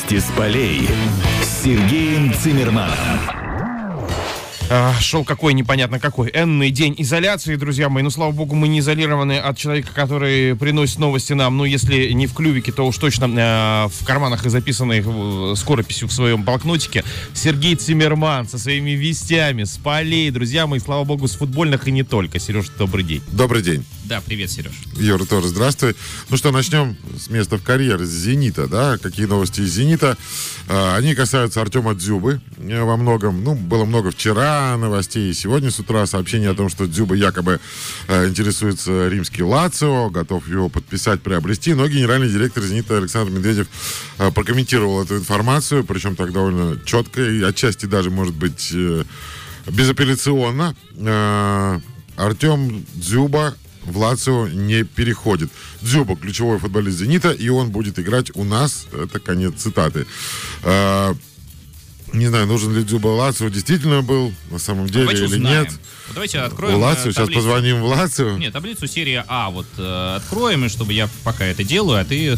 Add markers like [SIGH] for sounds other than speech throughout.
Новости с полей с Сергеем Цимерманом. А, шел какой непонятно какой. Энный день изоляции, друзья мои. Ну, слава богу, мы не изолированы от человека, который приносит новости нам. Ну, если не в клювике, то уж точно э, в карманах и записанной э, скорописью в своем блокнотике. Сергей Цимерман со своими вестями с полей. Друзья мои, слава богу, с футбольных и не только. Сереж, добрый день. Добрый день. Да, привет, Сереж. Юра тоже здравствуй. Ну что, начнем с места в карьере, с «Зенита», да? Какие новости из «Зенита»? А, они касаются Артема Дзюбы э, во многом. Ну, было много вчера новостей, сегодня с утра сообщение о том, что Дзюба якобы э, интересуется римский Лацио, готов его подписать, приобрести. Но генеральный директор «Зенита» Александр Медведев э, прокомментировал эту информацию, причем так довольно четко и отчасти даже, может быть, э, безапелляционно. Э, Артем Дзюба в Лацио не переходит. Дзюба ключевой футболист «Зенита», и он будет играть у нас. Это конец цитаты. Не знаю, нужен ли Дзюба Лацио действительно был на самом деле Давайте или узнаем. нет. Давайте откроем. Э, Лацио, сейчас позвоним в Лацио. Нет, таблицу серии А вот э, откроем, и чтобы я пока это делаю, а ты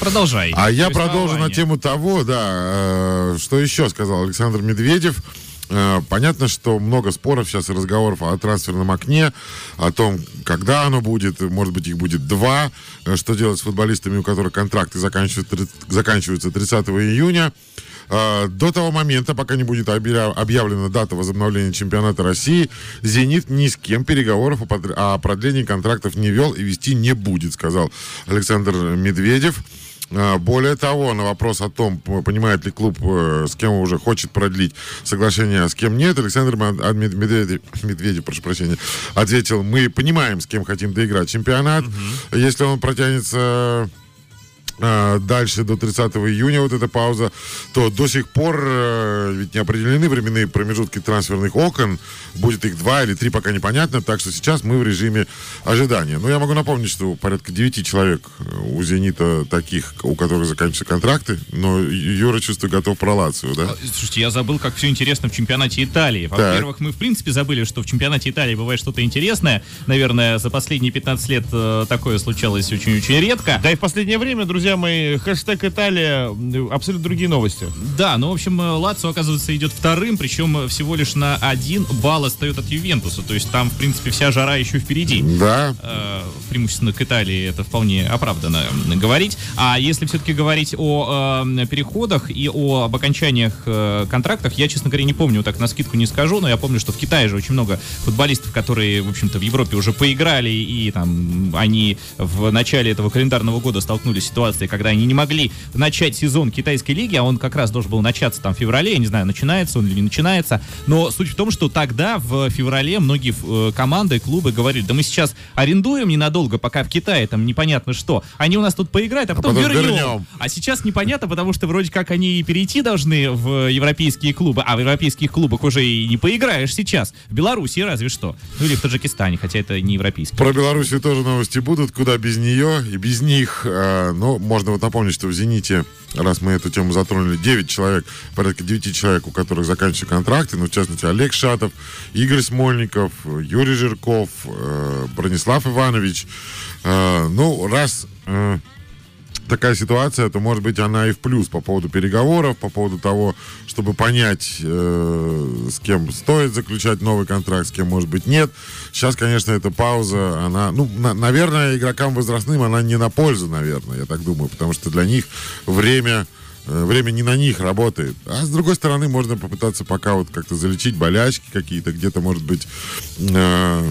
продолжай. А я продолжу на тему того, да, э, что еще сказал Александр Медведев. Э, Понятно, что много споров сейчас и разговоров о трансферном окне, о том, когда оно будет, может быть, их будет два, э, что делать с футболистами, у которых контракты заканчиваются 30 июня. Э, До того момента, пока не будет объя- объявлена дата возобновления чемпионата России, «Зенит» ни с кем переговоров о продлении контрактов не вел и вести не будет, сказал Александр Медведев. А, Более того, на вопрос о том, понимает ли клуб, э, с кем уже хочет продлить соглашение, а с кем нет, Александр а, Мед- Медведев, Медведев, прошу прощения, ответил, мы понимаем, с кем хотим доиграть чемпионат. Если он протянется э, дальше до 30 июня вот эта пауза, то до сих пор э, ведь не определены временные промежутки трансферных окон. Будет их два или три, пока непонятно. Так что сейчас мы в режиме ожидания. Но я могу напомнить, что порядка 9 человек э, у «Зенита» таких, у которых заканчиваются контракты. Но Юра, чувствую, готов про Лацию, да? А, Слушайте, я забыл, как все интересно в чемпионате Италии. Во-первых, мы в принципе забыли, что в чемпионате Италии бывает что-то интересное. Наверное, за последние 15 лет э, такое случалось очень-очень редко. Да и в последнее время, друзья мои, хэштег Италия, абсолютно другие новости. Да, ну, в общем, э, Лацио, оказывается, идет вторым, причем э, всего лишь на один балл отстает от Ювентуса. То есть там, в принципе, вся жара еще впереди. Да. э, преимущественно к Италии это вполне оправданно говорить. А если все-таки говорить о э, переходах и о об окончаниях э, контрактов, я, честно говоря, не помню, так на скидку не скажу, но я помню, что в Китае же очень много футболистов, которые, в общем-то, в Европе уже поиграли, и там они в начале этого календарного года столкнулись с ситуацией, когда они не могли начать сезон китайской лиги, а он как раз должен был начаться там в феврале, я не знаю, начинается он или не начинается, но суть в том, что тогда в феврале многие э, команды, клубы говорили, да мы сейчас арендуем ненадолго, пока в Китае там непонятно что, они у нас тут поиграют, а потом, потом вернем. вернем. А сейчас непонятно, потому что вроде как они и перейти должны в европейские клубы, а в европейских клубах уже и не поиграешь сейчас. В Беларуси разве что. Ну или в Таджикистане, хотя это не европейский. Про Белоруссию тоже новости будут, куда без нее и без них. А, Но можно вот напомнить, что в «Зените», раз мы эту тему затронули, 9 человек, порядка 9 человек, у которых заканчиваются контракты, ну, в частности, Олег Шатов, Игорь Смольников, Юрий Жирков, э, Бронислав Иванович. Э, Ну, раз э, такая ситуация, то, может быть, она и в плюс по поводу переговоров, по поводу того, чтобы понять, э, с кем стоит заключать новый контракт, с кем, может быть, нет. Сейчас, конечно, эта пауза, она, ну, на- наверное, игрокам возрастным она не на пользу, наверное, я так думаю, потому что для них время э, время не на них работает. А с другой стороны, можно попытаться пока вот как-то залечить болячки какие-то, где-то, может быть, э,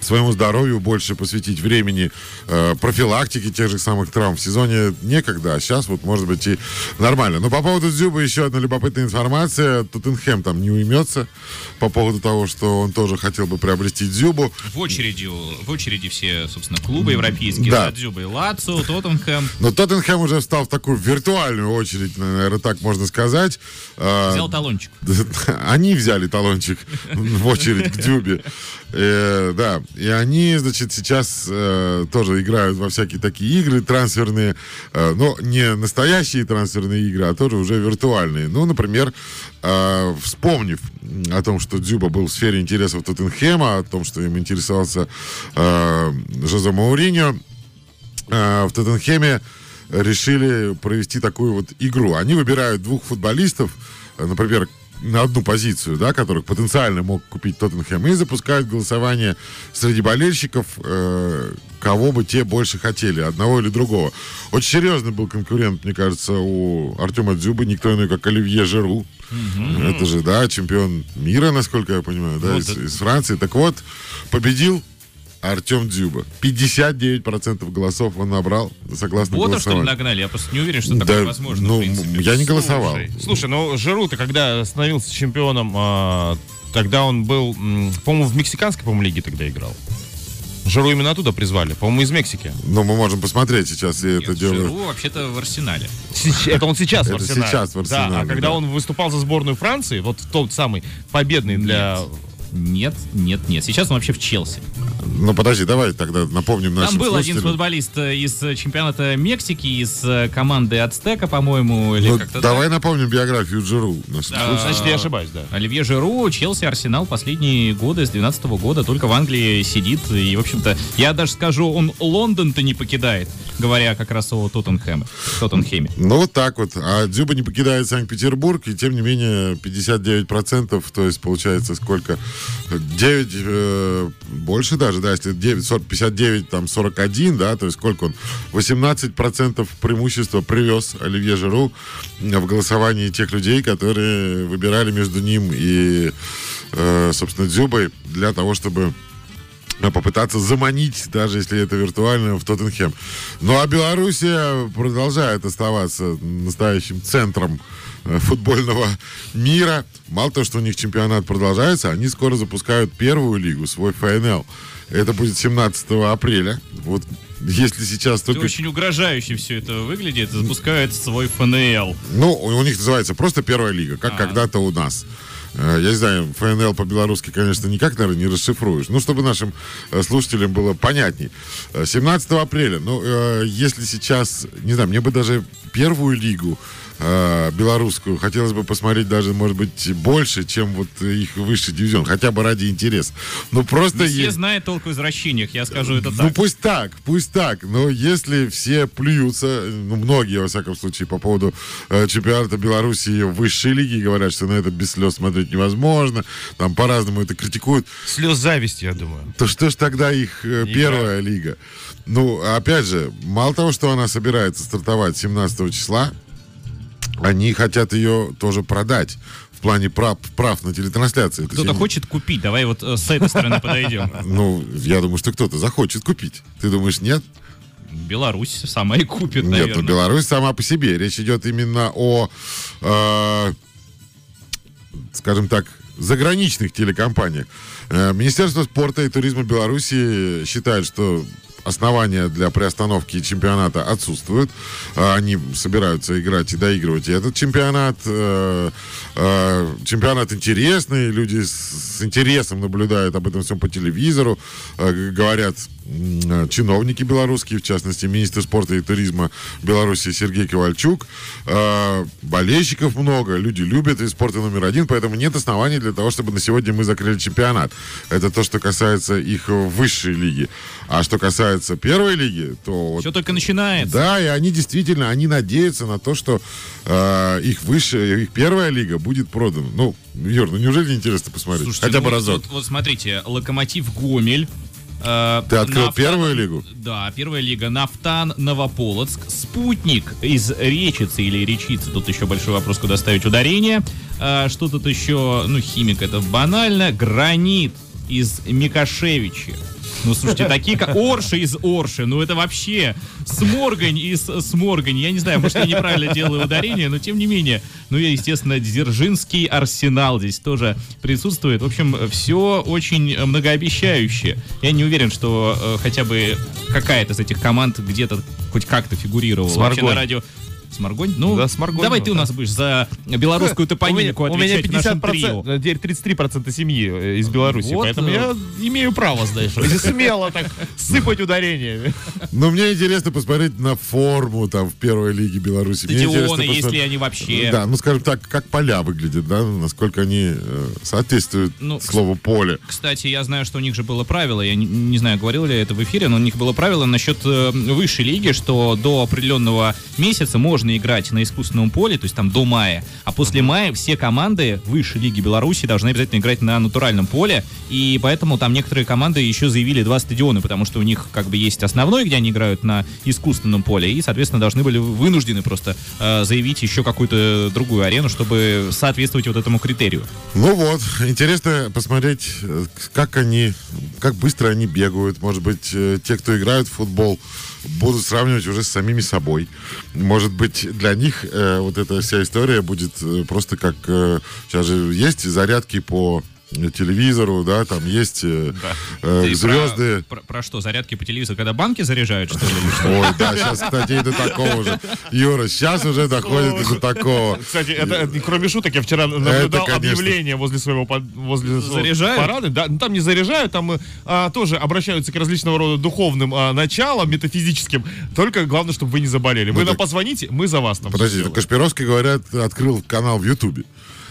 своему здоровью больше посвятить времени э, профилактике тех же самых травм. В сезоне некогда, а сейчас вот может быть и нормально. Но по поводу Дзюба еще одна любопытная информация. Тоттенхэм там не уймется по поводу того, что он тоже хотел бы приобрести Дзюбу. В очереди, в очереди все, собственно, клубы европейские. Да. Да. Дзюба и Лацо, Тоттенхэм. Но Тоттенхэм уже встал в такую виртуальную очередь, наверное, так можно сказать. Взял талончик. [LAUGHS] Они взяли талончик [LAUGHS] в очередь к Дюбе. Э, да, и они, значит, сейчас э, тоже играют во всякие такие игры трансферные, э, но не настоящие трансферные игры, а тоже уже виртуальные. Ну, например, э, вспомнив о том, что Дзюба был в сфере интересов Тоттенхэма, о том, что им интересовался э, Жозе Мауриньо, э, в Тоттенхеме решили провести такую вот игру. Они выбирают двух футболистов, э, например, на одну позицию, да, которых потенциально мог купить Тоттенхэм, и запускают голосование среди болельщиков, э, кого бы те больше хотели, одного или другого. Очень серьезный был конкурент, мне кажется, у Артема Дзюбы, никто иной, как Оливье Жеру. Это же, да, чемпион мира, насколько я понимаю, да, Вот из, это- из Франции. Так вот, победил Артем Дзюба. 59% голосов он набрал, согласно Ботов, что ли, голосованию. нагнали? Я просто не уверен, что Да, такое возможно, ну, я не голосовал. Слушай, слушай, ну Жиру-то, когда становился чемпионом, а, тогда он был, м, по-моему, в мексиканской, по-моему, лиге тогда играл. Жиру именно оттуда призвали, по-моему, из Мексики. Но мы можем посмотреть сейчас, я Нет, это делаю. Жиру вообще-то в Арсенале. Это он сейчас в Это Арсенале. сейчас в Арсенале, Да, а когда да. он выступал за сборную Франции, вот тот самый победный для... Нет, нет, нет. Сейчас он вообще в Челси. Ну, подожди, давай тогда напомним нашим Там был один футболист э, из э, чемпионата Мексики, из э, команды Ацтека, по-моему, или Ну, как-то давай напомним биографию слушателям. Значит, я ошибаюсь, да. Оливье Жиру, Челси, Арсенал последние годы, с 12 года, только в Англии сидит. И, в общем-то, я даже скажу, он Лондон-то не покидает, говоря как раз о Тоттенхэме. Тоттенхеме. Ну, вот так вот. А Дзюба не покидает Санкт-Петербург, и тем не менее 59%, то есть получается сколько? 9, э, больше даже, да, если 9, 40, 59, там 41, да, то есть сколько он? 18% преимущества привез Оливье Жиру в голосовании тех людей, которые выбирали между ним и, э, собственно, Дзюбой для того, чтобы попытаться заманить, даже если это виртуально, в Тоттенхэм. Ну а Белоруссия продолжает оставаться настоящим центром э, футбольного мира. Мало того, что у них чемпионат продолжается, они скоро запускают первую лигу, свой ФНЛ. Это будет 17 апреля. Вот если сейчас Это только... очень угрожающе все это выглядит. Запускает свой ФНЛ. Ну, у у них называется просто первая лига, как А. когда-то у нас. Э, Я не знаю, ФНЛ по-белорусски, конечно, никак, наверное, не расшифруешь. Ну, чтобы нашим э, слушателям было понятней. Э, 17 апреля, ну, э, если сейчас, не знаю, мне бы даже первую лигу э, белорусскую хотелось бы посмотреть даже, может быть, больше, чем вот их высший дивизион, хотя бы ради интереса. Ну, просто... Не все е- знают толк в возвращениях, я скажу это ну так. пусть так, пусть так. Но если все плюются, ну многие, во всяком случае, по поводу э, чемпионата Белоруссии в высшей лиге говорят, что на это без слез смотреть невозможно, там по-разному это критикуют, Слез зависти, я думаю. то что ж тогда их э, первая лига? Ну, опять же, мало того, что она собирается стартовать 17 числа, они хотят ее тоже продать в плане прав, прав на телетрансляции. Кто-то хочет купить, давай вот э, с этой стороны подойдем. [LAUGHS] Ну, я думаю, что кто-то захочет купить. Ты думаешь, нет? Беларусь сама и купит, Нет, ну наверное. Беларусь сама по себе. Речь идет именно о, э, скажем так, заграничных телекомпаниях. Э, Министерство спорта и туризма Беларуси считает, что основания для приостановки чемпионата отсутствуют. А Они собираются играть и доигрывать и этот чемпионат. Э, э, Чемпионат интересный, люди с интересом наблюдают об этом всем по телевизору. Э, Говорят чиновники белорусские, в частности, министр спорта и туризма Беларуси Сергей Ковальчук. Э, Болельщиков много, люди любят и спорта номер один, поэтому нет оснований для того, чтобы на сегодня мы закрыли чемпионат. Это то, что касается их э, высшей лиги. А что касается первой лиги, то вот Все только начинается. да, и они действительно, они надеются на то, что э, их высшая, их первая лига будет продана. Ну, Юр, ну неужели не интересно посмотреть? Слушайте, Хотя ну, бы разок. Вот, вот смотрите, Локомотив Гомель. Э, Ты открыл Нафтан- первую лигу? Да, первая лига. Нафтан, Новополоцк, Спутник из Речицы или Речицы. Тут еще большой вопрос, куда ставить ударение. Э, что тут еще? Ну, Химик это банально. Гранит из Микошевичи. Ну, слушайте, такие как Орши из Орши, ну это вообще Сморгань из Сморгань. Я не знаю, может, я неправильно делаю ударение, но тем не менее. Ну и, естественно, Дзержинский арсенал здесь тоже присутствует. В общем, все очень многообещающе. Я не уверен, что э, хотя бы какая-то из этих команд где-то хоть как-то фигурировала. Вообще на радио Сморгонь? Ну, Да, Сморгонь, давай ну, ты у да. нас будешь за белорусскую топонимику у меня отвечать в нашем 50%, трио. э, теперь 33% семьи э, из Беларуси, Вот, поэтому э, я имею право, знаешь, [LAUGHS] смело так сыпать ударениями. Но мне интересно посмотреть на форму там в первой лиге Беларуси. Стадионы, если они вообще. Да, ну скажем так, как поля выглядят, да, насколько они э, соответствуют Ну, слову поле. Кстати, я знаю, что у них же было правило, я не, не знаю, говорил ли я это в эфире, но у них было правило насчет э, высшей лиги, что до определенного месяца можно играть на искусственном поле, то есть там до мая, а после мая все команды высшей лиги Беларуси должны обязательно играть на натуральном поле, и поэтому там некоторые команды еще заявили два стадиона, потому что у них как бы есть основной, где они играют на искусственном поле, и, соответственно, должны были вынуждены просто э, заявить еще какую-то другую арену, чтобы соответствовать вот этому критерию. Ну вот, интересно посмотреть, э, как они, как быстро они бегают. Может быть, э, те, кто играют в футбол, будут сравнивать уже с самими собой. Может быть, для них э, вот эта вся история будет э, просто как... э, сейчас же есть зарядки по телевизору, да, там есть э, э, Ты звезды. Про, про- про что, зарядки по телевизору, когда банки заряжают, что ли? Ой, да, сейчас, кстати, и до такого же. Юра, сейчас уже доходит до такого. Кстати, это, это, кроме шуток, я вчера наблюдал конечно. объявление возле своего, под- возле своего Заряжают? парада. Да, ну, там не заряжают, там э, а, тоже обращаются к различного рода духовным а, началам, метафизическим. Только главное, чтобы вы не заболели. Вы Ну нам так- позвоните, мы за вас там. Подожди, Кашпировский, говорят, открыл канал в Ютубе.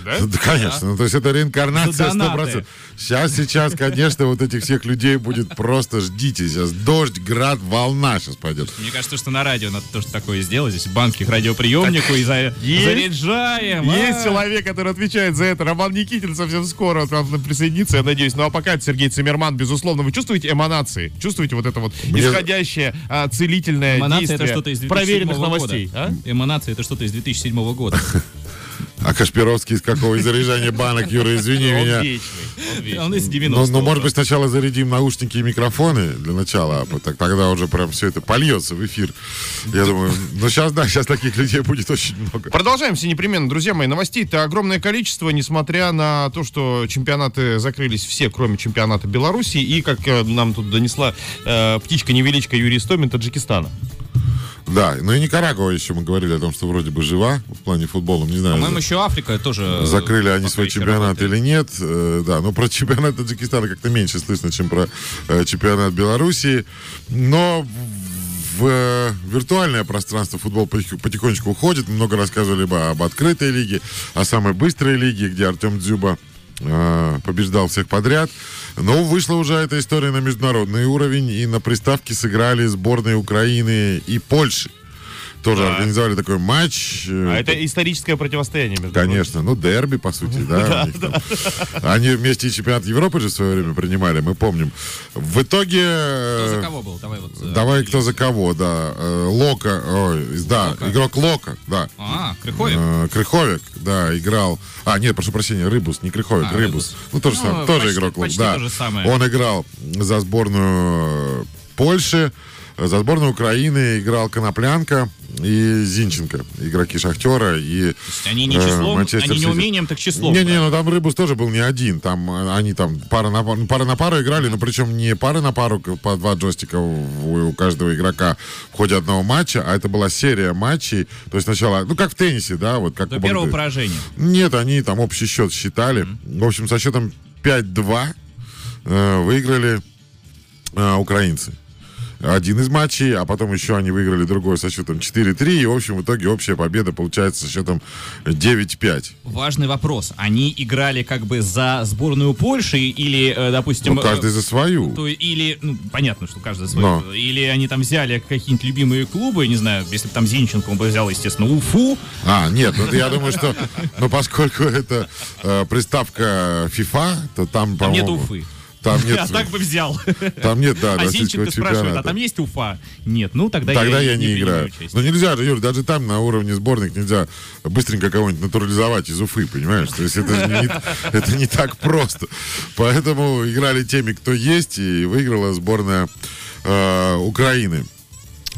Да? Да, конечно. Ну, то есть это реинкарнация За донаты. 100%. Сейчас, сейчас, конечно, вот этих всех людей будет просто ждите. Сейчас дождь, град, волна сейчас пойдет. Мне кажется, что на радио надо тоже такое сделать. Здесь банки к радиоприемнику и за- Есть. заряжаем. Есть а. человек, который отвечает за это. Роман Никитин совсем скоро к нам присоединится, я надеюсь. Ну а пока это Сергей Цимерман, безусловно. Вы чувствуете эманации? Чувствуете вот это вот Мне- исходящее а, целительное Эманация действие это что-то из 2007 проверенных года. новостей? а? Эманация это что-то из 2007 года. А Кашпировский из какого? Из заряжания банок, Юра, извини Он меня. вечный. Он вечный. Он из Ну, 90 ну, может быть, сначала зарядим наушники и микрофоны для начала, а так- тогда уже прям все это польется в эфир. Я думаю, ну сейчас, да, сейчас таких людей будет очень много. Продолжаем все непременно, друзья мои. Новостей-то огромное количество, несмотря на то, что чемпионаты закрылись все, кроме чемпионата Беларуси. И, как э, нам тут донесла э, птичка-невеличка Юрий Истомин, Таджикистана. Да, ну и Никарагуа еще мы говорили о том, что вроде бы жива в плане футбола, не знаю. По-моему, еще Африка тоже... Закрыли они свой чемпионат работает. или нет. Э, да, но про чемпионат Таджикистана как-то меньше слышно, чем про э, чемпионат Белоруссии. Но в э, виртуальное пространство футбол потих- потихонечку уходит. Много рассказывали об открытой лиге, о самой быстрой лиге, где Артем Дзюба э, побеждал всех подряд. Но вышла уже эта история на международный уровень, и на приставке сыграли сборные Украины и Польши. Тоже организовали такой матч. э, А это историческое противостояние между Конечно, ну дерби, по сути, да. [LAUGHS] Они вместе и чемпионат Европы же в свое время принимали, мы помним. В итоге... Кто за э, кого был? Давай вот... э, Давай кто за кого, да. Лока, ой, да, игрок Лока, да. А, Крыховик? Крыховик, да, играл. А, нет, прошу прощения, Рыбус, не Крыховик, А, Рыбус. Ну, тоже, Ну, сам, тоже игрок Лока, да. самое. Он играл за сборную Польши, за сборную Украины играл Коноплянка и Зинченко, игроки Шахтера и Они не э, числом, Манчестер они не умением, так числом. Не-не, ну там Рыбус тоже был не один. Там э, они там пара на, пару- пара на пару играли, но причем не пара на пару по два джойстика у, у каждого игрока в ходе одного матча, а это была серия матчей. То есть сначала, ну как в теннисе, да, вот как До первого Дэвиса. поражения. Нет, они там общий счет считали. В общем, со счетом 5-2 э, выиграли э, украинцы. Один из матчей, а потом еще они выиграли другой со счетом 4-3. И, в общем, в итоге общая победа получается со счетом 9-5. Важный вопрос. Они играли как бы за сборную Польши или, э, допустим... Ну, каждый за свою. э, то или, ну, понятно, что каждый за свою. Но. Или они там взяли какие-нибудь любимые клубы, не знаю, если бы там Зинченко, он бы взял, естественно, Уфу. А, нет, ну, я думаю, что, ну, поскольку это э, приставка FIFA, то там, Там нет по-моему, Уфы. Там [LAUGHS] нет, А так бы взял. [LAUGHS] там нет, да, А российского спрашивает, а чемпионата. там есть Уфа? Нет, ну тогда, Тогда я, не не принимаю играю. Но нельзя Юр, даже там на уровне сборных нельзя быстренько кого-нибудь натурализовать из Уфы, понимаешь? То есть это, не, [LAUGHS] это не так просто. Поэтому играли теми, кто есть, и выиграла сборная э, Украины.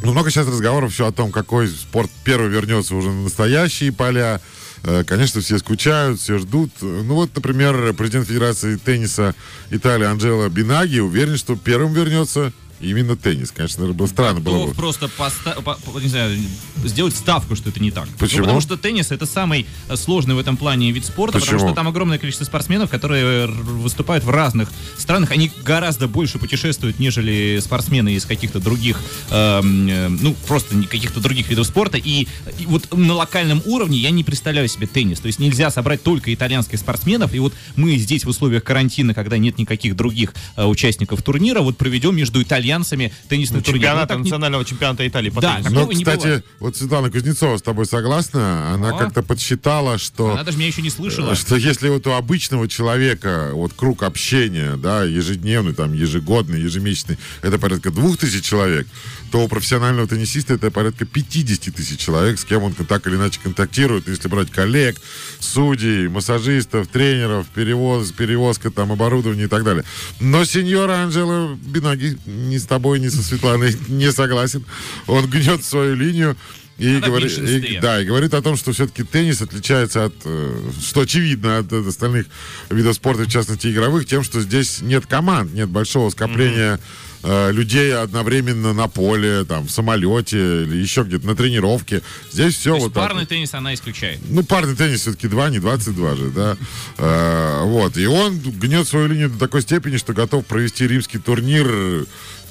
Ну, много сейчас разговоров все о том, какой спорт первый вернется уже на настоящие поля. Э, Конечно, все скучают, все ждут. Ну вот, например, президент Федерации тенниса Италии Анджело Бинаги уверен, что первым вернется именно теннис. Конечно, наверное, было странно было бы. просто поста- по- по- не знаю, сделать ставку, что это не так. Ну, Почему? потому что теннис это самый э, сложный в этом плане вид спорта, Почему? потому что там огромное количество спортсменов, которые выступают в разных странах. Они гораздо больше путешествуют, нежели спортсмены из каких-то других, эм, э, ну, просто каких-то других видов спорта. И, и вот на локальном уровне я не представляю себе теннис. То есть нельзя собрать только итальянских спортсменов. И вот мы здесь в условиях карантина, когда нет никаких других э, участников турнира, вот проведем между итальянцами теннисный турнир. Ну, Чемпионат так не- национального чемпионата Италии по Да, теннису. так- Ну, не кстати, вот Светлана Кузнецова с тобой согласна. Она О. как-то подсчитала, что... Она даже меня еще не слышала. Что если вот у обычного человека вот круг общения, да, ежедневный, там, ежегодный, ежемесячный, это порядка двух тысяч человек, то у профессионального теннисиста это порядка 50 тысяч человек, с кем он так или иначе контактирует. Если брать коллег, судей, массажистов, тренеров, перевоз, перевозка там оборудования и так далее. Но сеньора Анжела Бинаги ни с тобой, ни со Светланой [LAUGHS] не согласен. Он гнет свою линию. И говорит, и- да, и говорит о том, что все-таки теннис отличается от, э, что очевидно, от, от остальных видов спорта, в частности игровых, тем, что здесь нет команд, нет большого скопления э, людей одновременно на поле, там, в самолете или еще где-то на тренировке. Здесь все То вот так. парный вот. теннис она исключает. Ну, парный теннис все-таки 2, не 22 же, да. Э, вот. И он гнет свою линию до такой степени, что готов провести римский турнир,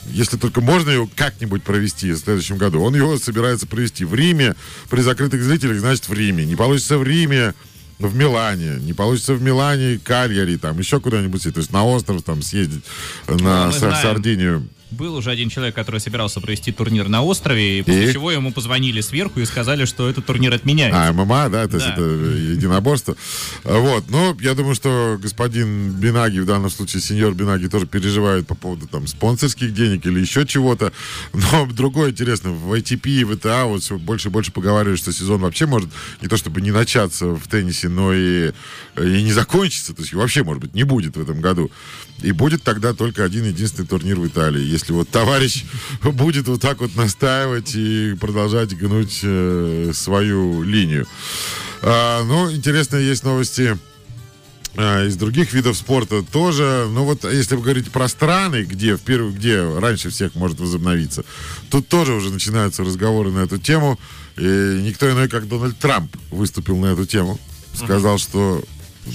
если только можно его как-нибудь провести в следующем году. Он его собирается провести в Риме, при закрытых зрителях, значит, в Риме. Не получится в Риме, в Милане, не получится в Милане, Кальяри, там, еще куда-нибудь, то есть на остров там съездить, на знаем. Сардинию. Был уже один человек, который собирался провести турнир на острове, и после И? чего ему позвонили сверху и сказали, что этот турнир отменяется. А, ММА, да, то есть Да. это единоборство. Вот, ну, я думаю, что господин Бинаги, в данном случае сеньор Бинаги, тоже переживает по поводу там спонсорских денег или еще чего-то. Но другое интересно, в ATP и в ВТА вот все больше и больше поговаривают, что сезон вообще может не то чтобы не начаться в теннисе, но и, и не закончиться, то есть вообще, может быть, не будет в этом году. И будет тогда только один единственный турнир в Италии. Если вот товарищ [LAUGHS] будет вот так вот настаивать и продолжать гнуть э, свою линию. А, ну, интересные есть новости а, из других видов спорта тоже. Ну вот, если вы говорите про страны, где, в первую, где раньше всех может возобновиться, тут тоже уже начинаются разговоры на эту тему. И никто иной, как Дональд Трамп выступил на эту тему. Сказал, что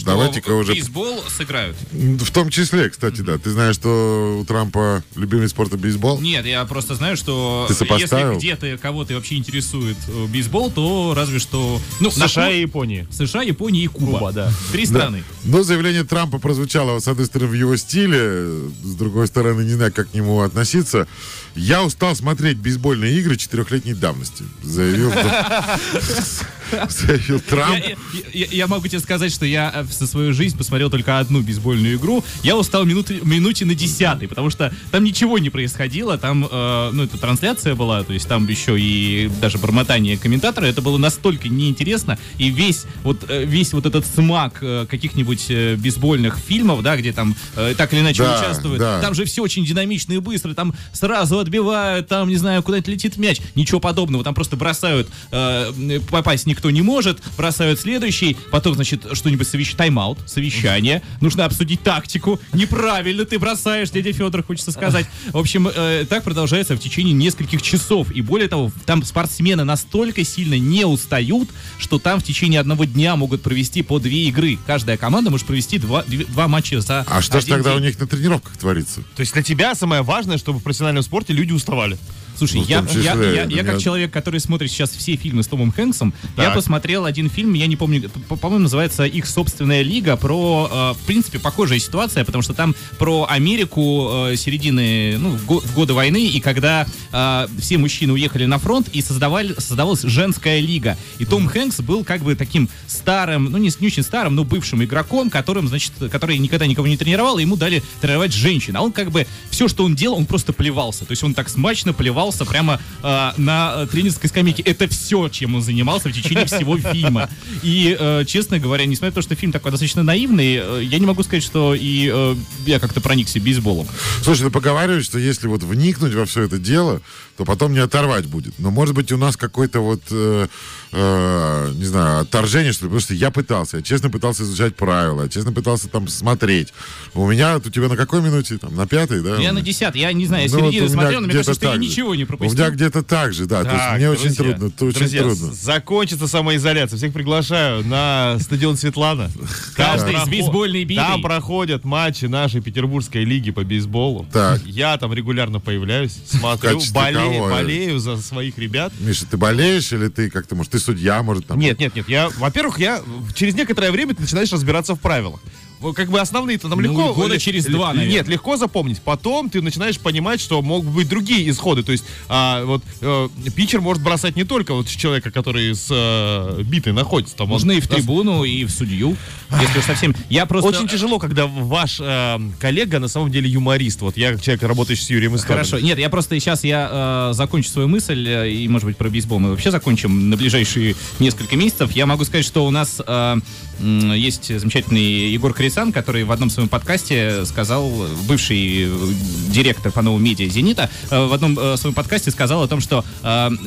давайте-ка уже... Бейсбол сыграют. В том числе, кстати, да. Ты знаешь, что у Трампа любимый вид спорта бейсбол? Нет, я просто знаю, что если где-то кого-то вообще интересует э, бейсбол, то разве что... Ну, США на- и Япония. США, Япония и Куба. Куба, да. Три страны. Но заявление Трампа прозвучало, с одной стороны, в его стиле, с другой стороны, не знаю, как к нему относиться. Я устал смотреть бейсбольные игры четырехлетней давности, заявил, [LAUGHS] [LAUGHS] заявил Трамп. Я, я- я могу тебе сказать, что я э, за свою жизнь посмотрел только одну бейсбольную игру. Я устал минуты, минуте на десятой, потому что там ничего не происходило. Там, э, ну, это трансляция была, то есть там еще и даже бормотание комментатора. Это было настолько неинтересно. И весь вот, э, весь вот этот смак э, каких-нибудь бейсбольных фильмов, да, где там э, так или иначе Да, участвуют, да. там же все очень динамично и быстро. Там сразу отбивают, там, не знаю, куда-нибудь летит мяч. Ничего подобного. Там просто бросают, э, попасть никто не может, бросают следующий, потом, значит, что-нибудь совещание, тайм-аут, совещание. Нужно обсудить тактику. Неправильно ты бросаешь, дядя Федор, хочется сказать. В общем, э, так продолжается в течение нескольких часов. И более того, там спортсмены настолько сильно не устают, что там в течение одного дня могут провести по две игры. Каждая команда может провести два, две- два матча за А что ж один тогда день. у них на тренировках творится? То есть для тебя самое важное, чтобы в профессиональном спорте люди уставали. Слушай, Ну, я, числе, я, я, я как человек, который смотрит сейчас все фильмы с Томом Хэнксом, я Так. посмотрел один фильм, я не помню, по- по-моему, называется «Их собственная лига», про, э, в принципе, похожая ситуация, потому что там про Америку э, середины, ну, в, го- в годы войны, и когда э, все мужчины уехали на фронт, и создавали, создавалась женская лига. И Том Хэнкс был как бы таким старым, ну, не, не очень старым, но бывшим игроком, которым, значит, который никогда никого не тренировал, и ему дали тренировать женщин. А он как бы, все, что он делал, он просто плевался. То есть он так смачно плевался занимался прямо э, на тренерской скамейке. Это все, чем он занимался в течение всего фильма. И, э, честно говоря, несмотря на то, что фильм такой достаточно наивный, э, я не могу сказать, что и э, я как-то проникся бейсболом. Слушай, ну поговаривают, что если вот вникнуть во все это дело, то потом не оторвать будет. Но может быть у нас какой-то вот, э, э, не знаю, отторжение, что ли, потому что я пытался, я честно пытался изучать правила, я честно пытался там смотреть. У меня, у тебя на какой минуте? Там, на пятой, да? Я на десятой, я не знаю, я Ну, вот середину у меня смотрел, но мне кажется, что я так ничего не У пропустил. меня где-то так же, да. то есть Так, мне очень друзья, трудно, это очень друзья, трудно. Закончится самоизоляция. Всех приглашаю на стадион Светлана. [LAUGHS] Каждый с бейсбольной битой. Там проходят матчи нашей петербургской лиги по бейсболу. Так. Я там регулярно появляюсь, смотрю, качестве болею, кого? болею за своих ребят. Миша, ты болеешь или ты как-то, может, ты судья, может, там? Нет, нет, нет. Я, во-первых, я через некоторое время ты начинаешь разбираться в правилах. Как бы основные-то нам Ну, легко... года через два, наверное. Нет, легко запомнить. Потом ты начинаешь понимать, что могут быть другие исходы. То есть а, вот э, питчер может бросать не только вот человека, который с э, битой находится. Там он- Можно и в трибуну, и в судью, если совсем... Я просто... Очень тяжело, когда ваш э, коллега на самом деле юморист. Вот я человек, работающий с Юрием Историным. Хорошо. Нет, я просто сейчас я э, закончу свою мысль, э, и, может быть, про бейсбол мы вообще закончим на ближайшие несколько месяцев. Я могу сказать, что у нас э, есть замечательный Егор Крисан, который в одном своем подкасте сказал, бывший э, директор по новым медиа «Зенита», э, в одном э, своем подкасте сказал о том, что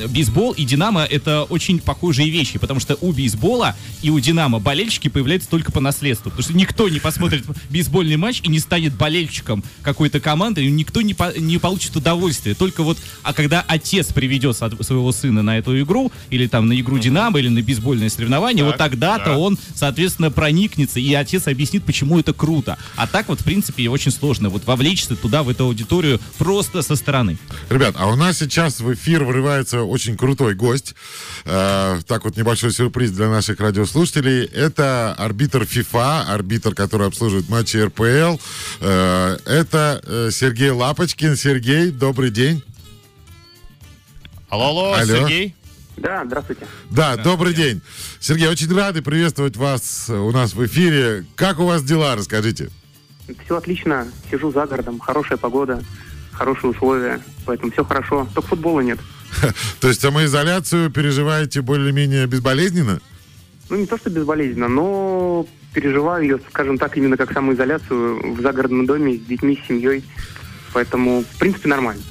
бейсбол и «Динамо» — это очень похожие вещи, потому что у бейсбола и у «Динамо» болельщики появляются только по наследству, потому что никто не посмотрит бейсбольный матч и не станет болельщиком какой-то команды, и никто не, по- не получит удовольствие. Только вот, а когда отец приведет своего сына на эту игру, или там на игру «Динамо», или на бейсбольное соревнование, вот Так, тогда-то да. он, соответственно, проникнется, и отец объяснит, почему это круто. А так вот, в принципе, очень сложно вот вовлечься туда, в эту аудиторию, просто со стороны. Ребят, а у нас сейчас в эфир врывается очень крутой гость. Э, так вот небольшой сюрприз для наших радиослушателей. Это арбитр ФИФА, арбитр, который обслуживает матчи РПЛ. Э, это э, Сергей Лапочкин. Сергей, добрый день. Алло, алло, Алло. Сергей. Да, здравствуйте. Да, добрый день. Сергей, очень рады приветствовать вас э, у нас в эфире. Как у вас дела, расскажите. Все отлично. Сижу за городом, хорошая погода, хорошие условия, поэтому все хорошо. Только футбола нет. [LAUGHS] То есть самоизоляцию переживаете более-менее безболезненно? Ну, не то, что безболезненно, но переживаю ее, скажем так, именно как самоизоляцию в загородном доме с детьми, с семьей. Поэтому, в принципе, нормально.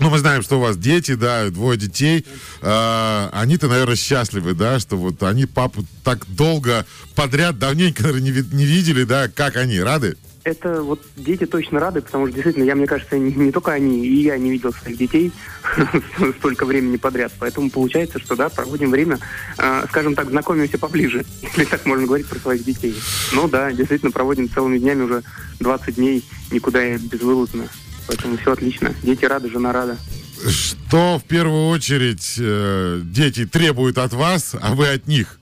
Ну, мы знаем, что у вас дети, да, двое детей. А, они-то, наверное, счастливы, да, что вот они папу так долго подряд, давненько, наверное, не, не видели, да, как они, рады? Это вот дети точно рады, потому что действительно, я, мне кажется, не, не только они, и я не видел своих детей [LAUGHS] столько времени подряд. Поэтому получается, что да, проводим время, э, скажем так, знакомимся поближе, [LAUGHS] если так можно говорить про своих детей. Ну да, действительно, проводим целыми днями уже 20 дней, никуда безвылазно. Поэтому все отлично. Дети рады, жена рада. Что в первую очередь э, дети требуют от вас, а вы от них?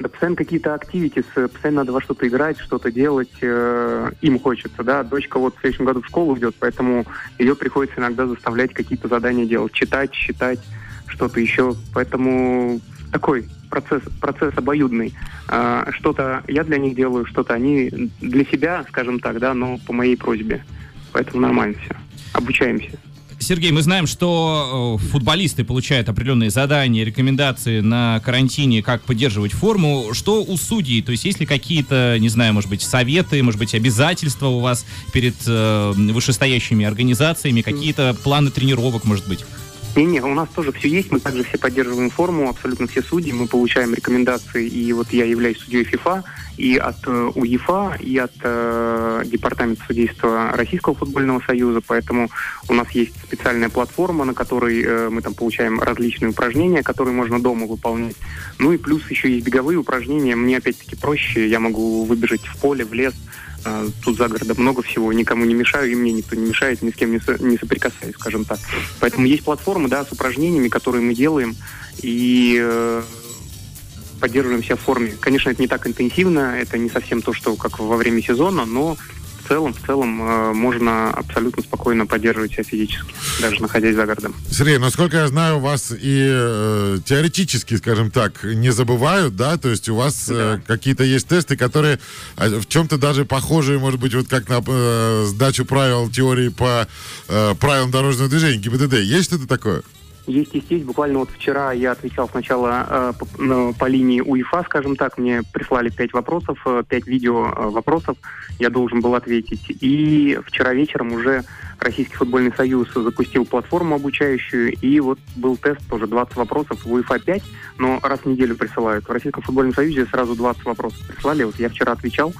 Да постоянно какие-то активити, постоянно надо во что-то играть, что-то делать, э, им хочется, да. Дочка вот в следующем году в школу идет, поэтому ее приходится иногда заставлять какие-то задания делать, читать, считать, что-то еще. Поэтому такой процесс, процесс обоюдный. А, что-то я для них делаю, что-то они для себя, скажем так, да, но по моей просьбе. Поэтому нормально все. Обучаемся. Сергей, мы знаем, что э, футболисты получают определенные задания, рекомендации на карантине, как поддерживать форму. Что у судей? То есть есть ли какие-то, не знаю, может быть, советы, может быть, обязательства у вас перед э, вышестоящими организациями, какие-то планы тренировок, может быть? Не-не, у нас тоже все есть, мы также все поддерживаем форму, абсолютно все судьи, мы получаем рекомендации, и вот я являюсь судьей ФИФА, и от э, УЕФА, и от э, Департамента судейства Российского футбольного союза, поэтому у нас есть специальная платформа, на которой э, мы там получаем различные упражнения, которые можно дома выполнять. Ну и плюс еще есть беговые упражнения, мне опять-таки проще, я могу выбежать в поле, в лес, э, тут за городом много всего, никому не мешаю, и мне никто не мешает, ни с кем не, со- не соприкасаюсь, скажем так. Поэтому есть платформы, да, с упражнениями, которые мы делаем, и э, поддерживаем себя в форме. Конечно, это не так интенсивно, это не совсем то, что как во время сезона, но целом, в целом э, можно абсолютно спокойно поддерживать себя физически, даже находясь за городом. Сергей, насколько я знаю, у вас и э, теоретически, скажем так, не забывают, да? То есть у вас э, какие-то есть тесты, которые э, в чем-то даже похожи, может быть, вот как на э, сдачу правил теории по э, правилам дорожного движения, ГИБДД. Есть что-то такое? Есть, есть, есть. Буквально вот вчера я отвечал сначала э, по, по линии УЕФА, скажем так. Мне прислали пять вопросов, э, пять видео э, вопросов. Я должен был ответить. И вчера вечером уже Российский футбольный союз запустил платформу обучающую. И вот был тест, тоже 20 вопросов, в УЕФА 5, но раз в неделю присылают. В Российском футбольном союзе сразу 20 вопросов прислали. Вот я вчера отвечал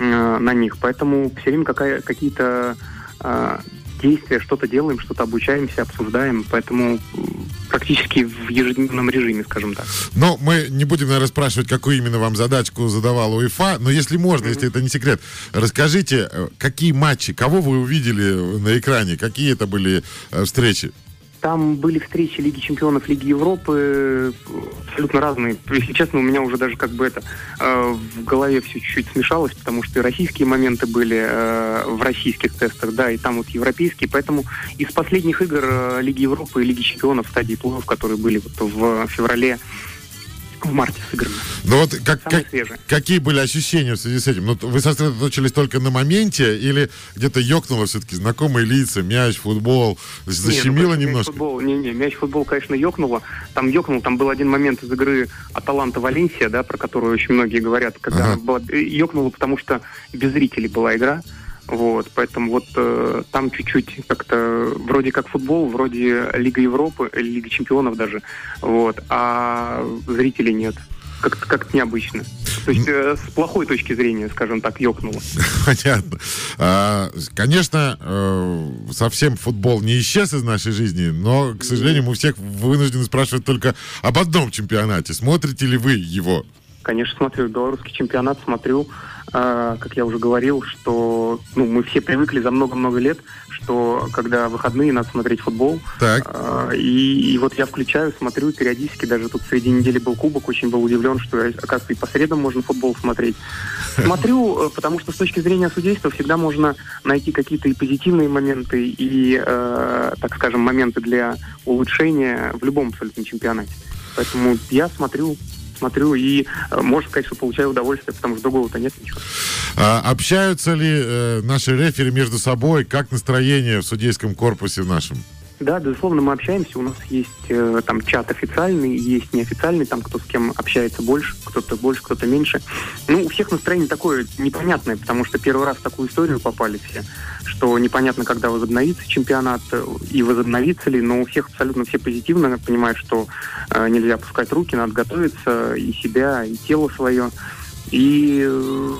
э, на них. Поэтому все время какая, какие-то э, действия, что-то делаем, что-то обучаемся, обсуждаем, поэтому практически в ежедневном режиме, скажем так. Но мы не будем, наверное, спрашивать, какую именно вам задачку задавал УЕФА, но если можно, mm-hmm. если это не секрет, расскажите, э, какие матчи, кого вы увидели на экране, какие это были э, встречи? Там были встречи Лиги Чемпионов, Лиги Европы, абсолютно разные. Если честно, у меня уже даже как бы это э, в голове все чуть-чуть смешалось, потому что и российские моменты были э, в российских тестах, да, и там вот европейские. Поэтому из последних игр э, Лиги Европы и Лиги Чемпионов в стадии плей которые были вот в феврале в марте сыграно. Ну вот как, как, какие были ощущения в связи с этим? Ну, вы сосредоточились только на моменте или где-то ёкнуло все-таки знакомые лица, мяч, футбол, защемило не, ну, немножко? Футбол, не, не, мяч, футбол, конечно, ёкнуло. Там ёкнул, там был один момент из игры Аталанта Валенсия, да, про которую очень многие говорят, когда ага. была, ёкнуло, потому что без зрителей была игра. Вот, поэтому вот э, там чуть-чуть как-то вроде как футбол, вроде Лига Европы, э, Лига Чемпионов даже, вот, а зрителей нет. Как-то как необычно. То есть э, с плохой точки зрения, скажем так, ёкнуло. [LAUGHS] Понятно. А, конечно, э, совсем футбол не исчез из нашей жизни, но, к сожалению, мы всех вынуждены спрашивать только об одном чемпионате. Смотрите ли вы его? Конечно, смотрю. Белорусский чемпионат смотрю. А, как я уже говорил, что ну, мы все привыкли за много-много лет, что когда выходные надо смотреть футбол. Так. А, и, и вот я включаю, смотрю периодически, даже тут среди недели был кубок, очень был удивлен, что, оказывается, и по средам можно футбол смотреть. [LAUGHS] Смотрю, э, потому что с точки зрения судейства всегда можно найти какие-то и позитивные моменты, и, э, так скажем, моменты для улучшения в любом абсолютно чемпионате. Поэтому я смотрю смотрю и, можно сказать, что получаю удовольствие, потому что другого-то нет ничего. А, общаются ли э, наши рефери между собой? Как настроение в судейском корпусе нашем? Да, безусловно, мы общаемся. У нас есть э, там чат официальный, есть неофициальный, там кто с кем общается больше, кто-то больше, кто-то меньше. Ну, у всех настроение такое непонятное, потому что первый раз в такую историю попали все, что непонятно, когда возобновится чемпионат э, и возобновится ли, но у всех абсолютно все позитивно понимают, что э, нельзя опускать руки, надо готовиться и себя, и тело свое. И э,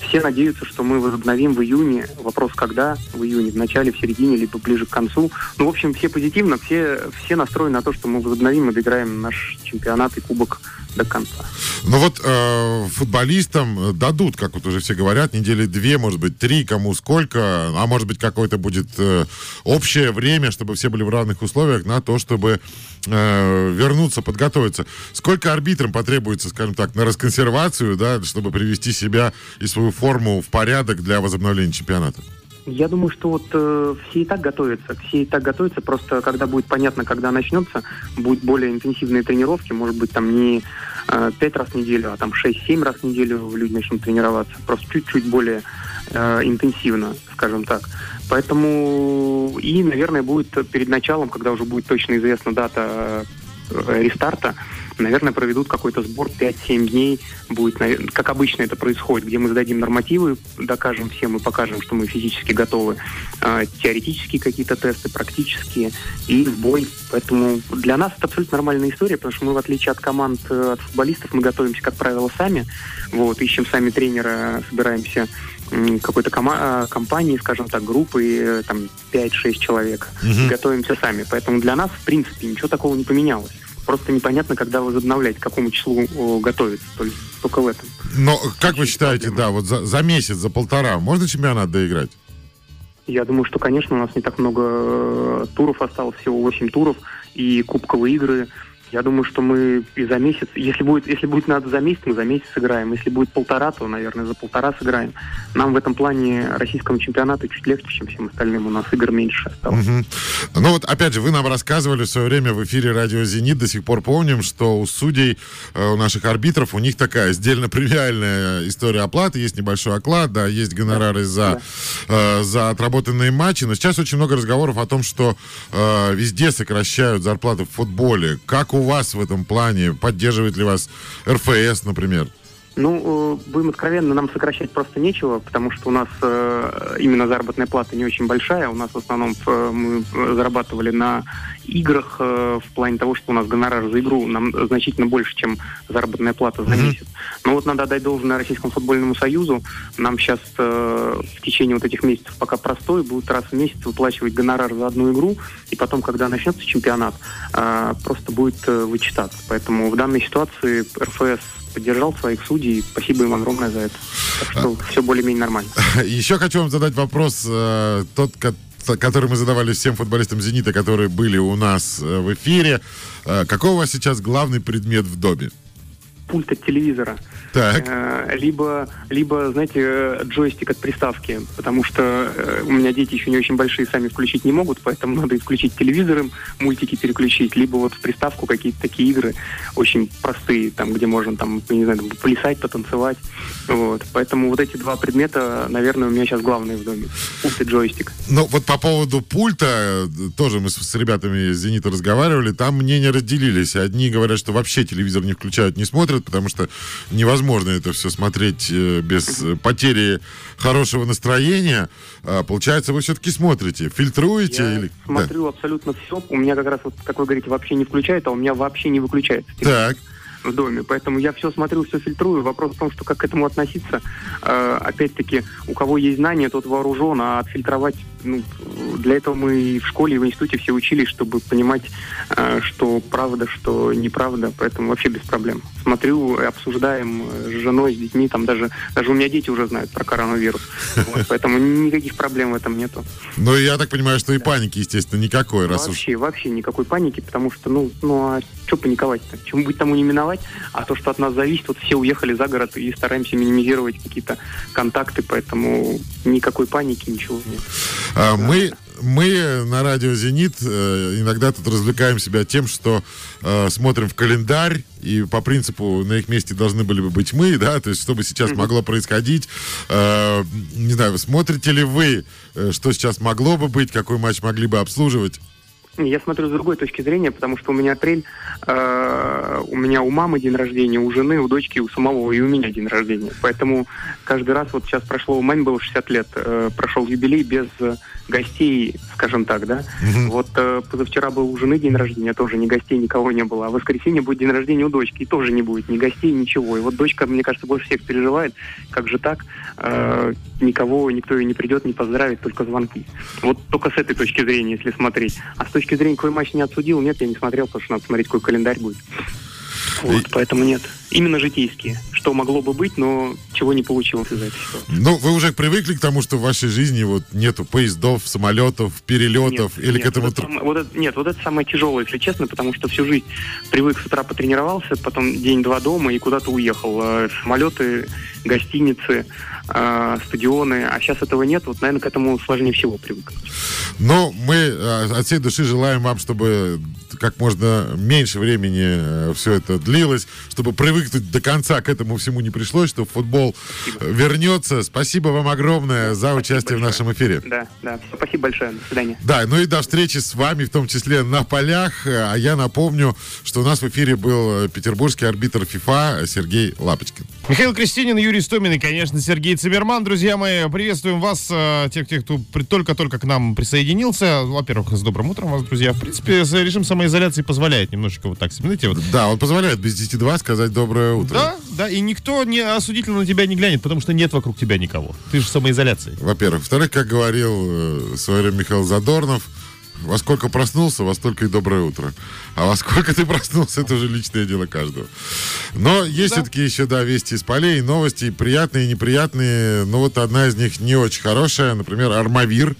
все надеются, что мы возобновим в июне. Вопрос когда? В июне, в начале, в середине, либо ближе к концу. Ну, в общем, все позитивно, все, все настроены на то, что мы возобновим и доиграем наш чемпионат и кубок до конца. Ну вот э, футболистам дадут, как вот уже все говорят, недели две, может быть, три, кому сколько, а может быть, какое-то будет э, общее время, чтобы все были в равных условиях на то, чтобы э, вернуться, подготовиться. Сколько арбитрам потребуется, скажем так, на расконсервацию, да, чтобы привести себя и свою форму в порядок для возобновления чемпионата? Я думаю, что вот э, все и так готовятся. Все и так готовятся, просто когда будет понятно, когда начнется, будут более интенсивные тренировки, может быть, там не э, 5 раз в неделю, а там 6-7 раз в неделю люди начнут тренироваться. Просто чуть-чуть более э, интенсивно, скажем так. Поэтому и, наверное, будет перед началом, когда уже будет точно известна дата э, рестарта, наверное, проведут какой-то сбор 5-7 дней. Будет, как обычно это происходит, где мы сдадим нормативы, докажем всем и покажем, что мы физически готовы. А, теоретические какие-то тесты, практические и в бой. Поэтому для нас это абсолютно нормальная история, потому что мы, в отличие от команд, э, от футболистов, мы готовимся, как правило, сами. Вот, ищем сами тренера, собираемся какой-то кома- а, компании, скажем так, группы, э, там 5-6 человек. Угу. Готовимся сами. Поэтому для нас, в принципе, ничего такого не поменялось. Просто непонятно, когда возобновлять, к какому числу готовиться. Только в этом. Но как вы считаете, да, вот за, за месяц, за полтора, можно чемпионат доиграть? Я думаю, что, конечно, у нас не так много э, туров осталось, всего 8 туров, и кубковые игры Я думаю, что мы и за месяц, если будет, если будет надо за месяц, мы за месяц сыграем. Если будет полтора, то, наверное, за полтора сыграем. Нам в этом плане российскому чемпионату чуть легче, чем всем остальным. У нас игр меньше осталось. Мгм. Ну вот, опять же, вы нам рассказывали в свое время в эфире радио «Зенит», до сих пор помним, что у судей, э, у наших арбитров, у них такая сдельно-премиальная история оплаты, есть небольшой оклад, да, есть гонорары за, э, за отработанные матчи, но сейчас очень много разговоров о том, что э, везде сокращают зарплаты в футболе. Как у вас в этом плане? Поддерживает ли вас РФС, например? Ну, э, будем откровенны, нам сокращать просто нечего, потому что у нас э, именно заработная плата не очень большая. У нас в основном э, мы зарабатывали на играх э, в плане того, что у нас гонорар за игру нам значительно больше, чем заработная плата за месяц. Но вот надо отдать должное Российскому футбольному союзу. Нам сейчас э, в течение вот этих месяцев пока простой, будут раз в месяц выплачивать гонорар за одну игру, и потом, когда начнется чемпионат, э, просто будет э, вычитаться. Поэтому в данной ситуации РФС поддержал своих судей. Спасибо им огромное за это. Так что все более-менее нормально. [LAUGHS] Еще хочу вам задать вопрос, э, тот, ко- который мы задавали всем футболистам «Зенита», которые были у нас э, в эфире. Э, какой у вас сейчас главный предмет в доме? Пульт от телевизора. Так. Э, либо, либо, знаете, джойстик от приставки, потому что э, у меня дети еще не очень большие, сами включить не могут, поэтому надо включить телевизор им, мультики переключить, либо вот в приставку какие-то такие игры очень простые, там, где можно, там, не знаю, там, плясать, потанцевать, вот. Поэтому вот эти два предмета, наверное, у меня сейчас главные в доме. Пульт и джойстик. Ну, вот по поводу пульта, э, тоже мы с, с ребятами из «Зенита» разговаривали, там мнения разделились. Одни говорят, что вообще телевизор не включают, не смотрят, потому что невозможно это все смотреть э, без э, потери хорошего настроения. А, получается, вы все-таки смотрите, фильтруете? Я или... Да. смотрю абсолютно все. У меня как раз, вот, как вы говорите, вообще не включает, а у меня вообще не выключается. Так. в доме. Поэтому я все смотрю, все фильтрую. Вопрос в том, что как к этому относиться. Э, опять-таки, у кого есть знания, тот вооружен, а отфильтровать, ну, для этого мы и в школе, и в институте все учились, чтобы понимать, э, что правда, что неправда. Поэтому вообще без проблем. Смотрю, обсуждаем э, с женой, с детьми, там даже, даже у меня дети уже знают про коронавирус. Вот, [LAUGHS] поэтому никаких проблем в этом нету. Ну, я так понимаю, что и паники, естественно, никакой, раз уж... Вообще, вообще никакой паники, потому что, ну, ну а что паниковать-то? Чему быть тому не миновать? А то, что от нас зависит, вот все уехали за город и стараемся минимизировать какие-то контакты, поэтому никакой паники, ничего нет. А, Мы, мы на радио «Зенит» э, иногда тут развлекаем себя тем, что э, смотрим в календарь, и по принципу на их месте должны были бы быть мы, да, то есть что бы сейчас могло происходить. Э, не знаю, смотрите ли вы, что сейчас могло бы быть, какой матч могли бы обслуживать? Я смотрю с другой точки зрения, потому что у меня апрель, э, у меня у мамы день рождения, у жены, у дочки, у самого и у меня день рождения. Поэтому каждый раз, вот сейчас прошло, у маме было 60 лет, э, прошел юбилей без гостей, скажем так, да. Вот э, позавчера был у жены день рождения, тоже ни гостей, никого не было. А в воскресенье будет день рождения у дочки, и тоже не будет ни гостей, ничего. И вот дочка, мне кажется, больше всех переживает, как же так, Э, никого, никто ее не придет, не поздравит, только звонки. Вот только с этой точки зрения, если смотреть. А с точки зрения, какой матч не отсудил, нет, я не смотрел, потому что надо смотреть, какой календарь будет. Вот, поэтому нет. Именно житейские. Что могло бы быть, но чего не получилось из-за ситуации. Ну, вы уже привыкли к тому, что в вашей жизни вот нету поездов, самолетов, перелетов, Нет, или нет, к этому... Вот это, вот это- нет, вот это самое тяжелое, если честно, потому что всю жизнь привык с утра потренировался, потом день-два дома и куда-то уехал. Э, Самолеты, гостиницы, э, стадионы, а сейчас этого нет, вот, наверное, к этому сложнее всего привыкнуть. Но мы э, от всей души желаем вам, чтобы как можно меньше времени все это длилось, чтобы привыкнуть до конца к этому всему не пришлось, чтобы футбол э, вернется. Спасибо вам огромное за участие в большое. нашем эфире. Да, да, спасибо большое, до свидания. Да, ну и до встречи с вами, в том числе на полях. А я напомню, что у нас в эфире был э, петербургский арбитр ФИФА Сергей Лапочкин. Михаил Кристинин, Юрий Стомин и, конечно, Сергей Цимерман. Друзья мои, приветствуем вас, э, тех, тех, кто только-только к нам присоединился. Во-первых, с добрым утром вас, друзья. В принципе, с- режим самоизоляции позволяет немножечко вот так, знаете, вот Да, он позволяет без 10-2 сказать доброе утро. Да, да, и никто не осудительно на тебя не глянет, потому что нет вокруг тебя никого. Ты же в самоизоляции. Во-первых. Во-вторых, как говорил э, в свое время Михаил Задорнов, во сколько проснулся, во столько и доброе утро. А во сколько ты проснулся, это уже личное дело каждого. Но есть все-таки еще, да, вести из полей, новости, приятные и неприятные. Но вот одна из них не очень хорошая. Например, Армавир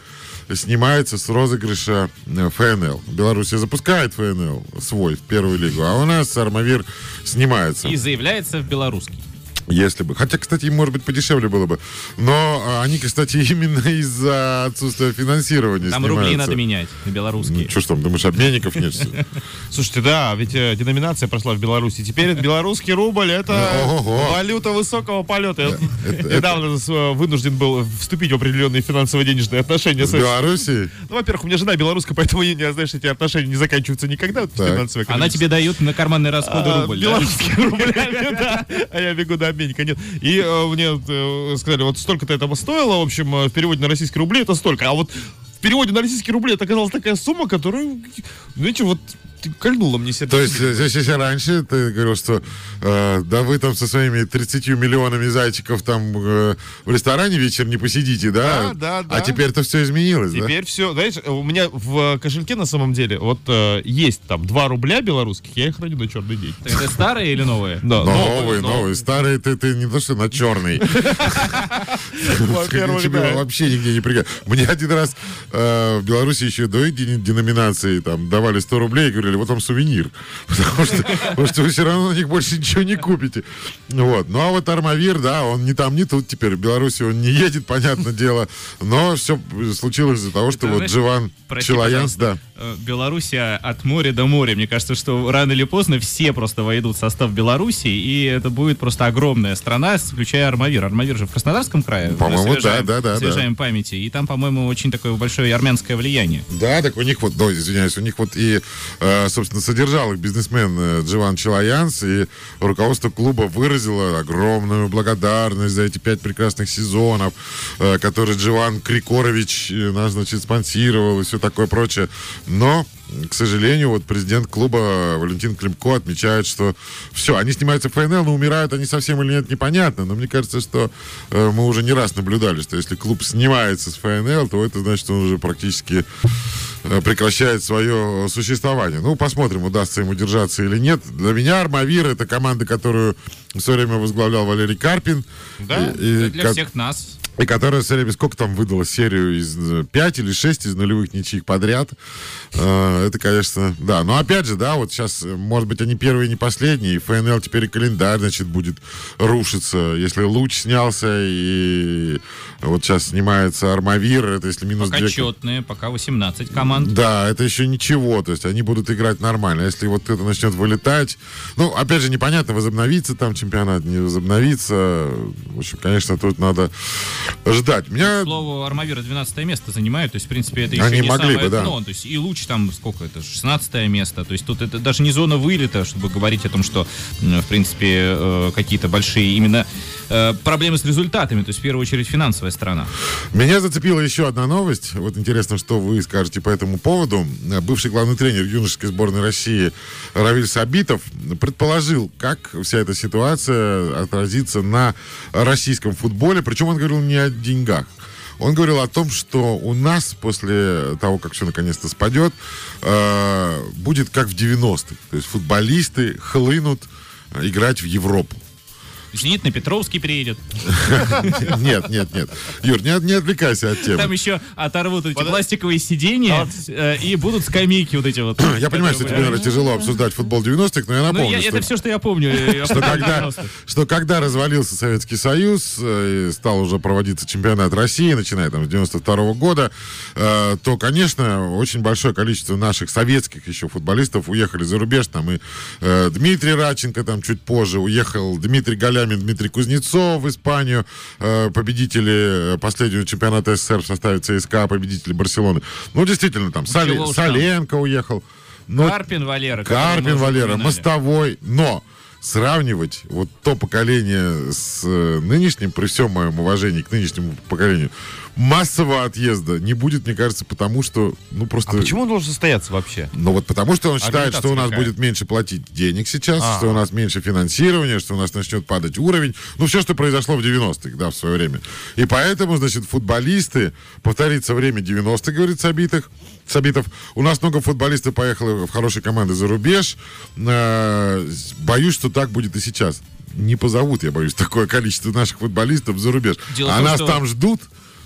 снимается с розыгрыша э, ФНЛ. Белоруссия запускает ФНЛ свой в первую лигу, а у нас Армавир снимается. И заявляется в белорусский. Если бы. Хотя, кстати, может быть, подешевле было бы. Но а, они, кстати, [LAUGHS] именно из-за отсутствия финансирования Там снимаются. рубли надо менять на белорусские. Ну, что ж там, думаешь, обменников нет? [LAUGHS] Слушайте, да, ведь э, деноминация прошла в Беларуси. Теперь белорусский рубль это Ого. валюта высокого полета. [LAUGHS] Я это- недавно э, вынужден был вступить в определенные финансово-денежные отношения В с Белоруссии? Ну, во-первых, у меня жена белоруска, поэтому я, знаешь, эти отношения не заканчиваются никогда. Она тебе дает на карманные расходы а, рубль, да? белорусскими рублями, да. А я бегу до обменника. Нет. И э, мне э, сказали, вот столько-то этого стоило, в общем, э, в переводе на российские рубли это столько. А вот в переводе на российские рубли это оказалась такая сумма, которая, знаете, вот кольнула мне сердце. То есть, э, здесь если раньше ты говорил, что э, да вы там со своими 30 миллионами зайчиков там э, в ресторане вечер не посидите, да? Да, да, да. А теперь это все изменилось, да? Теперь все, знаешь, у меня в кошельке на самом деле вот э, есть там 2 рубля белорусских, я их храню на черный день. Это старые или новые? Да, Новый, новый, старый, ты, ты не то что на черный. [LAUGHS] Да. вообще нигде не пригодится. Мне один раз э, в Беларуси еще до деноминации там давали 100 рублей и говорили, вот вам сувенир. [LAUGHS] Потому что, потому что вы все равно на них больше ничего не купите. Вот. Ну а вот Армавир, да, он не там, не тут теперь. В Беларуси он не едет, понятное дело. Но все случилось из-за того, что Это, вот знаешь, Дживан Прости, Челаянс, да. Э, Белоруссия от моря до моря. Мне кажется, что рано или поздно все просто войдут в состав Беларуси, и это будет просто огромная страна, включая Армавир. Армавир же в Краснодарском крае. По-моему, да, да, да, Освежаем памяти. И там, по-моему, очень такое большое армянское влияние. Да, так у них вот, да, извиняюсь, у них вот и, э, собственно, содержал их бизнесмен э, Дживан Челаянс, и руководство клуба выразило огромную благодарность за эти пять прекрасных сезонов, э, которые Дживан Крикорович э, нас, значит, спонсировал и все такое прочее. Но к сожалению, вот президент клуба Валентин Климко отмечает, что все, они снимаются в ФНЛ, но умирают они совсем или нет, непонятно. Но мне кажется, что э, мы уже не раз наблюдали, что если клуб снимается с ФНЛ, то это значит, что он уже практически э, прекращает свое существование. Ну, посмотрим, удастся ему держаться или нет. Для меня Армавир это команда, которую в свое время возглавлял Валерий Карпин. Да, И- и Для ко- всех нас. И которая все время, сколько там выдала серию из 5 или 6 из нулевых ничьих подряд. Э, Это, конечно, да. Но опять же, да, вот сейчас, э, может быть, они первые не последние. И ФНЛ теперь и календарь, значит, будет рушиться. Если Луч снялся, и вот сейчас снимается Армавир, это если минус Пока две- четные, пока 18 команд. да, это еще ничего, то есть они будут играть нормально. Если вот это начнет вылетать, ну, опять же, непонятно, возобновится там чемпионат, не возобновится. В общем, конечно, тут надо ждать. Меня К слову, Армавира 12 место занимает, то есть, в принципе, это Они еще не могли самое бы, да. дно. То есть, и луч там, сколько это, 16 место. То есть, тут это даже не зона вылета, чтобы говорить о том, что, в принципе, э, какие-то большие именно э, проблемы с результатами. То есть, в первую очередь, финансовая сторона. Меня зацепила еще одна новость. Вот интересно, что вы скажете по этому поводу. Бывший главный тренер юношеской сборной России Равиль Сабитов предположил, как вся эта ситуация отразится на российском футболе. Причем он говорил не о деньгах. Он говорил о том, что у нас после того, как все наконец-то спадет, э, будет как в 90-х. То есть футболисты хлынут играть в Европу. Зенит на Петровский приедет. [LAUGHS] Нет, нет, нет. Юр, не, не отвлекайся от темы. Там еще оторвут эти пластиковые сиденья э, и будут скамейки вот эти вот. [CLEARS THROAT] Я понимаю, что тебе, наверное, тяжело обсуждать футбол 90-х, но я Ну, напомню, я- что, это все, что я помню. э, [LAUGHS] что когда, 90-х. что когда развалился Советский Союз, э, и стал уже проводиться чемпионат России, начиная там с 92 года, то, конечно, очень большое количество наших советских еще футболистов уехали за рубеж. Там и Дмитрий Радченко там чуть позже уехал, Дмитрий Галямин, Дмитрий Кузнецов в Испанию, э, победители э, последнего чемпионата СССР в составе ЦСКА, победители Барселоны. Ну, действительно, там Соли- там. Соленко уехал. Но Карпин Валера. Карпин Валера, мостовой, но сравнивать вот то поколение с э, нынешним, при всем моем уважении к нынешнему поколению, массового отъезда не будет, мне кажется, потому что, ну, просто... А почему он должен состояться вообще? Ну вот потому что он считает, что у нас какая? будет меньше платить денег сейчас, А. что у нас меньше финансирования, что у нас начнет падать уровень. Ну, все, что произошло в 90-х, да, в свое время. И поэтому, значит, футболисты, повторится время 90-х, говорит Сабитых, Сабитов. У нас много футболистов поехало в хорошие команды за рубеж. Э, Боюсь, что так будет и сейчас. Не позовут, я боюсь, [LAUGHS] такое количество наших футболистов за рубеж. Дело а том, нас что- там ждут.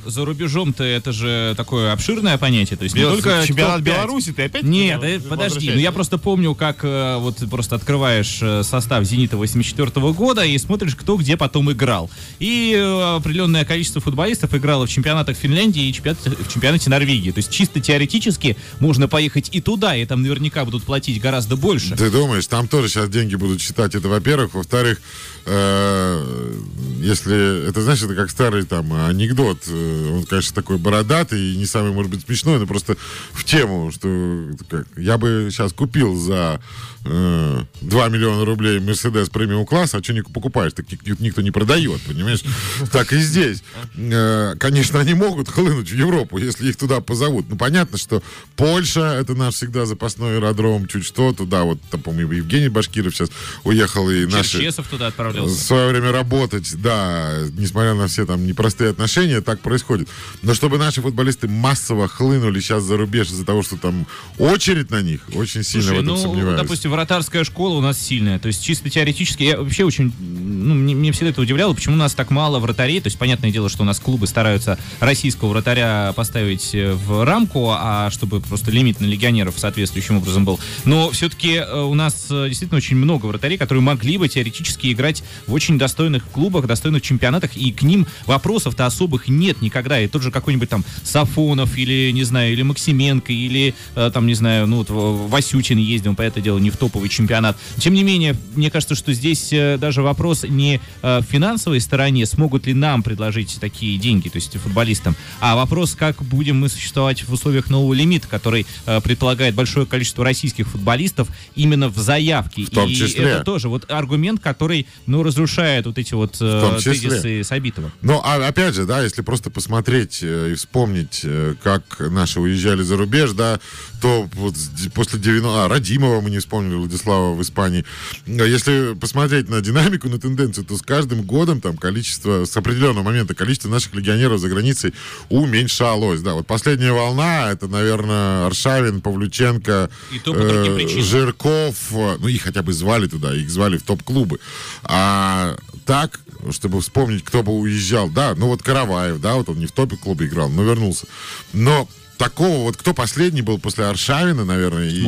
За рубежом-то это же такое обширное понятие. То есть не только чемпионат. Беларуси, ты опять? Нет, хотел э, подожди, ну я просто помню, как э, вот ты просто открываешь э, состав «Зенита» 84 года и смотришь, кто где потом играл. И определенное количество футболистов играло в чемпионатах Финляндии и чемпионате, в чемпионате Норвегии. То есть чисто теоретически можно поехать и туда, и там наверняка будут платить гораздо больше. Ты думаешь, там тоже сейчас деньги будут считать, это во-первых. Во-вторых, э, если, это знаешь, это как старый там анекдот, э, он, конечно, такой бородатый и не самый, может быть, смешной, но просто в тему, что как, я бы сейчас купил за 2 миллиона рублей Мерседес премиум класса, а что не покупаешь? Так ник- никто не продает, понимаешь? [LAUGHS] Так и здесь. Э, Конечно, они могут хлынуть в Европу, если их туда позовут. Ну, понятно, что Польша, это наш всегда запасной аэродром, чуть что, туда вот, там, по-моему, Евгений Башкиров сейчас уехал, и наши Черчесов туда в отправлялся. свое время работать, да, несмотря на все там непростые отношения, так происходит. Но чтобы наши футболисты массово хлынули сейчас за рубеж из-за того, что там очередь на них, очень сильно Слушай, в этом ну, сомневаюсь. допустим, вратарская школа у нас сильная. То есть чисто теоретически, я вообще очень, ну, мне, мне всегда это удивляло, почему у нас так мало вратарей. То есть, понятное дело, что у нас клубы стараются российского вратаря поставить э, в рамку, а чтобы просто лимит на легионеров соответствующим образом был. Но все-таки у нас э, действительно очень много вратарей, которые могли бы теоретически играть в очень достойных клубах, достойных чемпионатах, и к ним вопросов-то особых нет никогда. И тот же какой-нибудь там Сафонов или, не знаю, или Максименко, или э, там, не знаю, ну вот Васютин ездил, по это дело, не в топовый чемпионат. Тем не менее, мне кажется, что здесь э, даже вопрос не э, в финансовой стороне, смогут ли нам предложить такие деньги, то есть футболистам, а вопрос, как будем мы существовать в условиях нового лимита, который э, предполагает большое количество российских футболистов именно в заявке. В том И числе. это тоже вот аргумент, который, ну, разрушает вот эти вот тезисы Сабитова. Ну, а опять же, да, если просто посмотреть и вспомнить, как наши уезжали за рубеж, да, то вот после 90... А, Радимова мы не вспомнили, Владислава в Испании. А Если посмотреть на динамику, на тенденцию, то с каждым годом там количество, с определенного момента количество наших легионеров за границей уменьшалось. Да, вот последняя волна, это, наверное, Аршавин, Павлюченко, И то по другим э. Жирков, ну, их хотя бы звали туда, их звали в топ-клубы. А так, чтобы вспомнить, кто бы уезжал, да, ну вот Караваев, да, вот он не в топе-клубе играл, но вернулся. Но такого вот, кто последний был после Аршавина, наверное, и-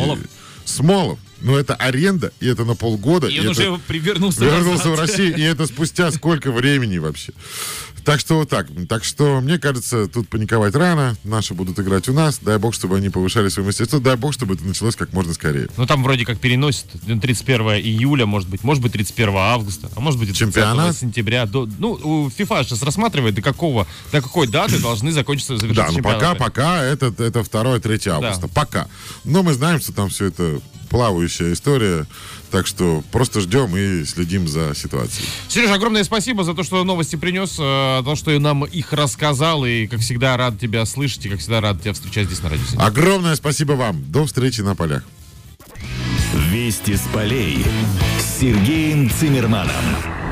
Смолов. Ну, это аренда, и это на полгода. И и он это- уже привернулся Вернулся назад. в Россию, и это спустя сколько времени вообще. Так что вот так. Так что, мне кажется, тут паниковать рано. Наши будут играть у нас. Дай бог, чтобы они повышали свое мастерство. Дай бог, чтобы это началось как можно скорее. Ну там вроде как переносят ну, 31 июля, может быть, может быть 31 августа, а может быть и 30 Чемпионат? сентября. До, ну, FIFA сейчас рассматривает, до какого, до какой даты должны закончиться Да, ну пока, пока это, это 2-3 августа. Пока. Но мы знаем, что там все это плавающая история. Так что просто ждем и следим за ситуацией. Сережа, огромное спасибо за то, что новости принес, э, то, что нам их рассказал, и, как всегда, рад тебя слышать, и, как всегда, рад тебя встречать здесь на радио. Огромное спасибо вам. До встречи на полях. Вести с полей с Сергеем Цимерманом.